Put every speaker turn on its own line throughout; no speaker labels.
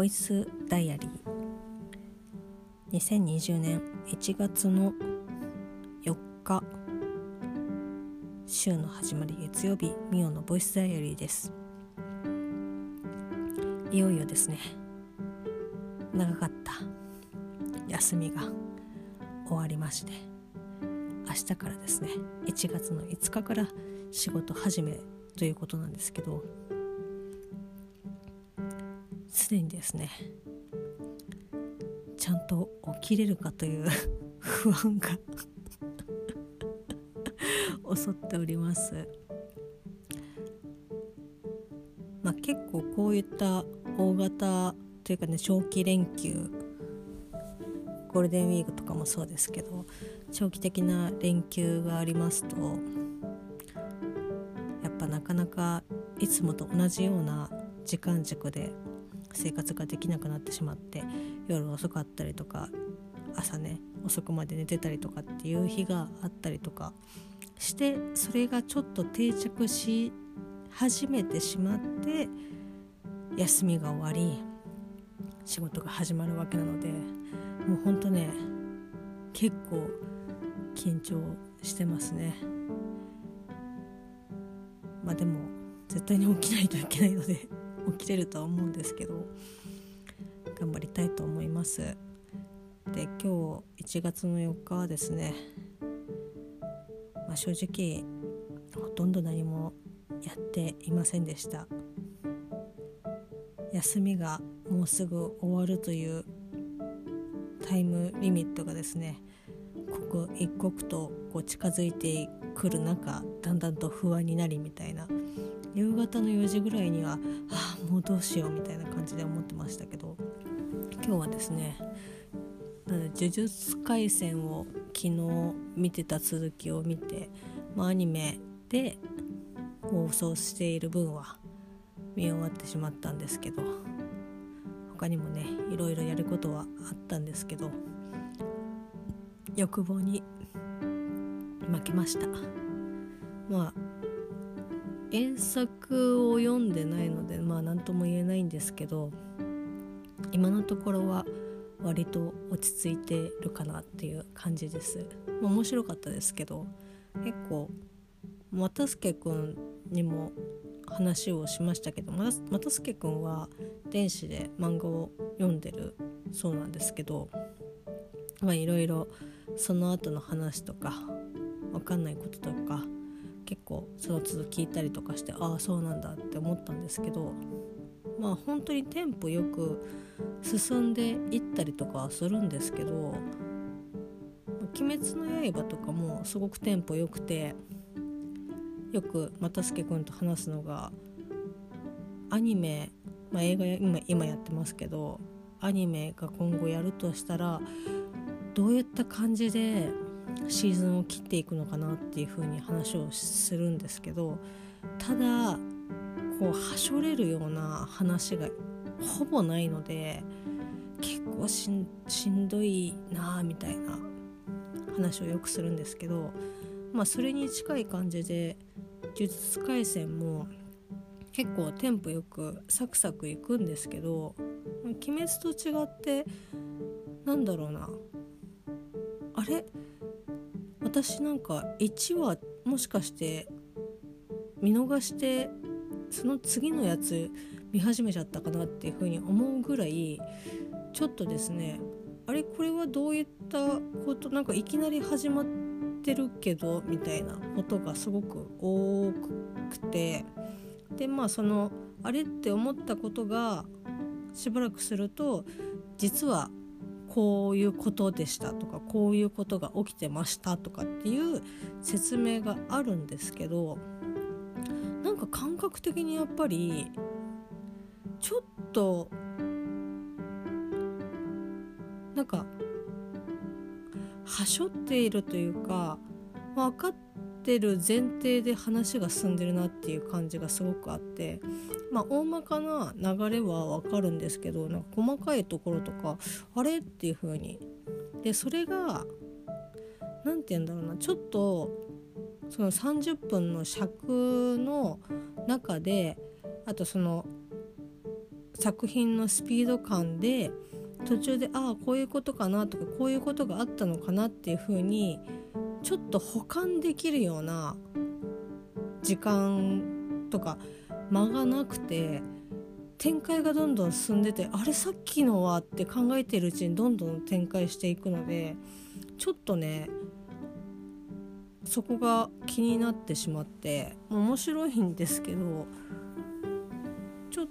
ボイスダイアリー。2020年1月の4日。週の始まり月曜日。ミオのボイスダイアリーです。いよいよですね。長かった。休みが終わりまして。明日からですね。1月の5日から仕事始めということなんですけど。すでにですねちゃんと起きれるかという 不安が 襲っております。まあ結構こういった大型というかね長期連休ゴールデンウィークとかもそうですけど長期的な連休がありますとやっぱなかなかいつもと同じような時間軸で生活ができなくなってしまって夜遅かったりとか朝ね遅くまで寝てたりとかっていう日があったりとかしてそれがちょっと定着し始めてしまって休みが終わり仕事が始まるわけなのでもうほんとね結構緊張してますね。まあでも絶対に起きないといけないので。起きれるとは思うんですけど頑張りたいと思います。で今日1月の4日はですね、まあ、正直ほとんど何もやっていませんでした。休みがもうすぐ終わるというタイムリミットがですね刻一刻とこう近づいてくる中だんだんと不安になりみたいな夕方の4時ぐらいにはあもうどうしようみたいな感じで思ってましたけど今日はですね呪術廻戦を昨日見てた続きを見て、まあ、アニメで放送している分は見終わってしまったんですけど他にもねいろいろやることはあったんですけど欲望に負けました。まあ原作を読んでないのでまあ何とも言えないんですけど今のところは割と落ち着いてるかなっていう感じです、まあ、面白かったですけど結構又助君にも話をしましたけど又助君は電子で漫画を読んでるそうなんですけどまあいろいろその後の話とか分かんないこととか結構その都度聞いたりとかしてああそうなんだって思ったんですけどまあ本当にテンポよく進んでいったりとかはするんですけど「鬼滅の刃」とかもすごくテンポ良くてよく又助君と話すのがアニメ、まあ、映画今今やってますけどアニメが今後やるとしたらどういった感じでシーズンを切っていくのかなっていう風に話をするんですけどただこうはしょれるような話がほぼないので結構しんどいなみたいな話をよくするんですけどまあそれに近い感じで「呪術廻戦」も結構テンポよくサクサクいくんですけど「鬼滅」と違ってなんだろうな。あれ？私なんか1話もしかして見逃してその次のやつ見始めちゃったかなっていうふうに思うぐらいちょっとですねあれこれはどういったことなんかいきなり始まってるけどみたいなことがすごく多くてでまあそのあれって思ったことがしばらくすると実はこういうことでしたとかこういうことが起きてましたとかっていう説明があるんですけどなんか感覚的にやっぱりちょっとなんかはしょっているというか分かってる前提で話が進んでるなっていう感じがすごくあってまあ大まかな流れは分かるんですけどなんか細かいところとかあれっていう風に。でそれが何て言うんだろうなちょっとその30分の尺の中であとその作品のスピード感で途中でああこういうことかなとかこういうことがあったのかなっていう風にちょっと保管できるような時間とか間がなくて展開がどんどん進んでてあれさっきのはって考えてるうちにどんどん展開していくのでちょっとねそこが気になってしまって面白いんですけどちょっ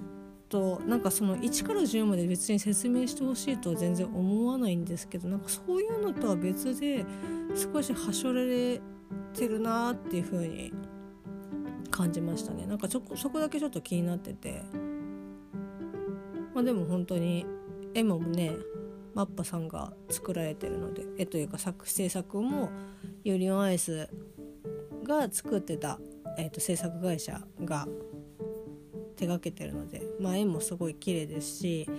となんかその1から10まで別に説明してほしいとは全然思わないんですけどなんかそういうのとは別で少しはしょられてるなっていう風に感じましたね。なんかちょそこだけちょっと気になってて。まあでも本当に絵もねマッパさんが作られてるので絵というか作制作もユリオンアイスが作ってた、えーと、制作会社が手がけてるので、まあ、絵もすごい綺麗ですし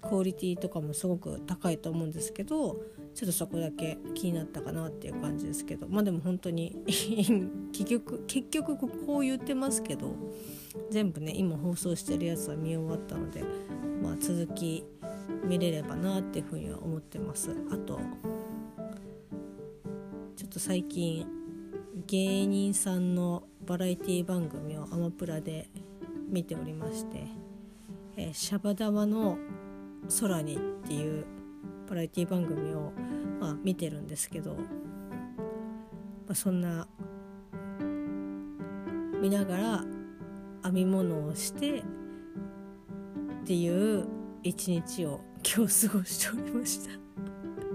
クオリティとかもすごく高いと思うんですけどちょっとそこだけ気になったかなっていう感じですけどまあでも本当に 結局結局こう言ってますけど全部ね今放送してるやつは見終わったので、まあ、続き見れればなっていうふうには思ってます。あとちょっと最近芸人さんのバラエティ番組をアマプラで見ておりまして「えー、シャバダワの空に」っていうバラエティ番組を、まあ、見てるんですけど、まあ、そんな見ながら編み物をしてっていう一日を今日過ごしておりました。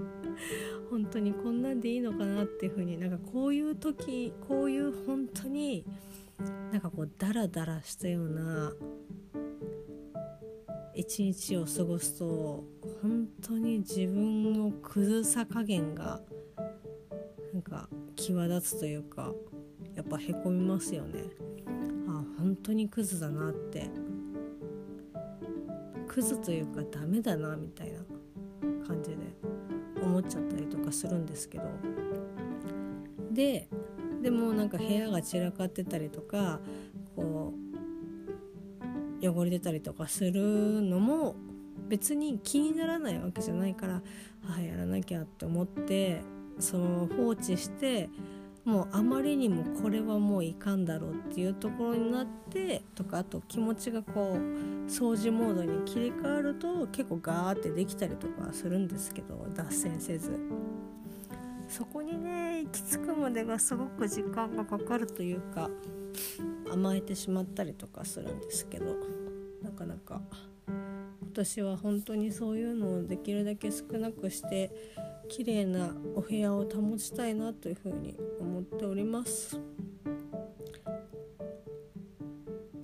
本当にこんなんでいいのかなっていう風になんかこういう時こういう本当になんかこうダラダラしたような一日を過ごすと本当に自分のクズさ加減がなんか際立つというかやっぱへこみますよね。あ本当にクズだなって。クズというかダメだなみたいな感じで思っちゃったりとかするんですけど。ででもなんか部屋が散らかってたりとかこう汚れてたりとかするのも別に気にならないわけじゃないからあやらなきゃって思ってその放置してもうあまりにもこれはもういかんだろうっていうところになってとかあと気持ちがこう掃除モードに切り替わると結構ガーってできたりとかするんですけど脱線せず。そこにね行き着くまでがすごく時間がかかるというか甘えてしまったりとかするんですけどなかなか。今年は本当にそういうのをできるだけ少なくして綺麗なお部屋を保ちたいなというふうに思っております。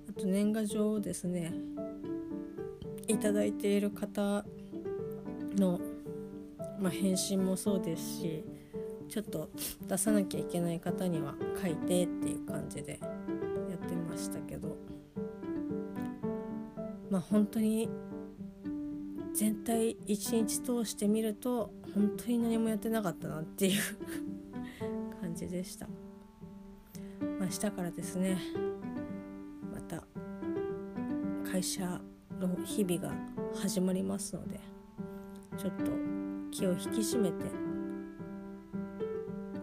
あと年賀状をですねいただいている方の、まあ、返信もそうですしちょっと出さなきゃいけない方には書いてっていう感じでやってましたけど。まあ本当に全体一日通してみると本当に何もやってなかったなっていう 感じでした、ま、明日からですね。また会社の日々が始まりますのでちょっと気を引き締めて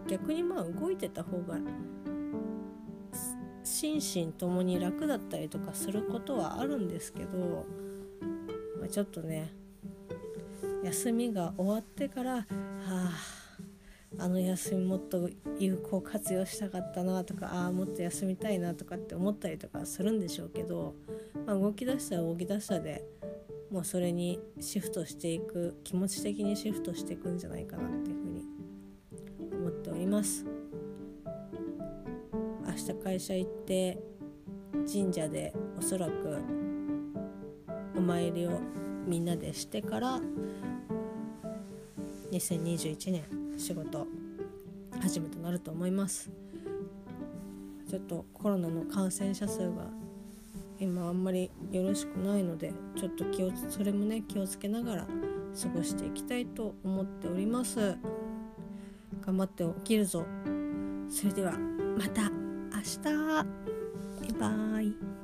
逆にまあ動いてた方が心身ともに楽だったりとかすることはあるんですけど、まあ、ちょっとね休みが終わってからはああの休みもっと有効活用したかったなとかああもっと休みたいなとかって思ったりとかするんでしょうけど、まあ、動き出したら動き出したでもうそれにシフトしていく気持ち的にシフトしていくんじゃないかなってります。明日会社行って神社でおそらくお参りをみんなでしてから2021年仕事始めとなると思います。ちょっとコロナの感染者数が今あんまりよろしくないのでちょっと気をそれもね気をつけながら過ごしていきたいと思っております。頑張って起きるぞ。それではまた明日。バイバイ。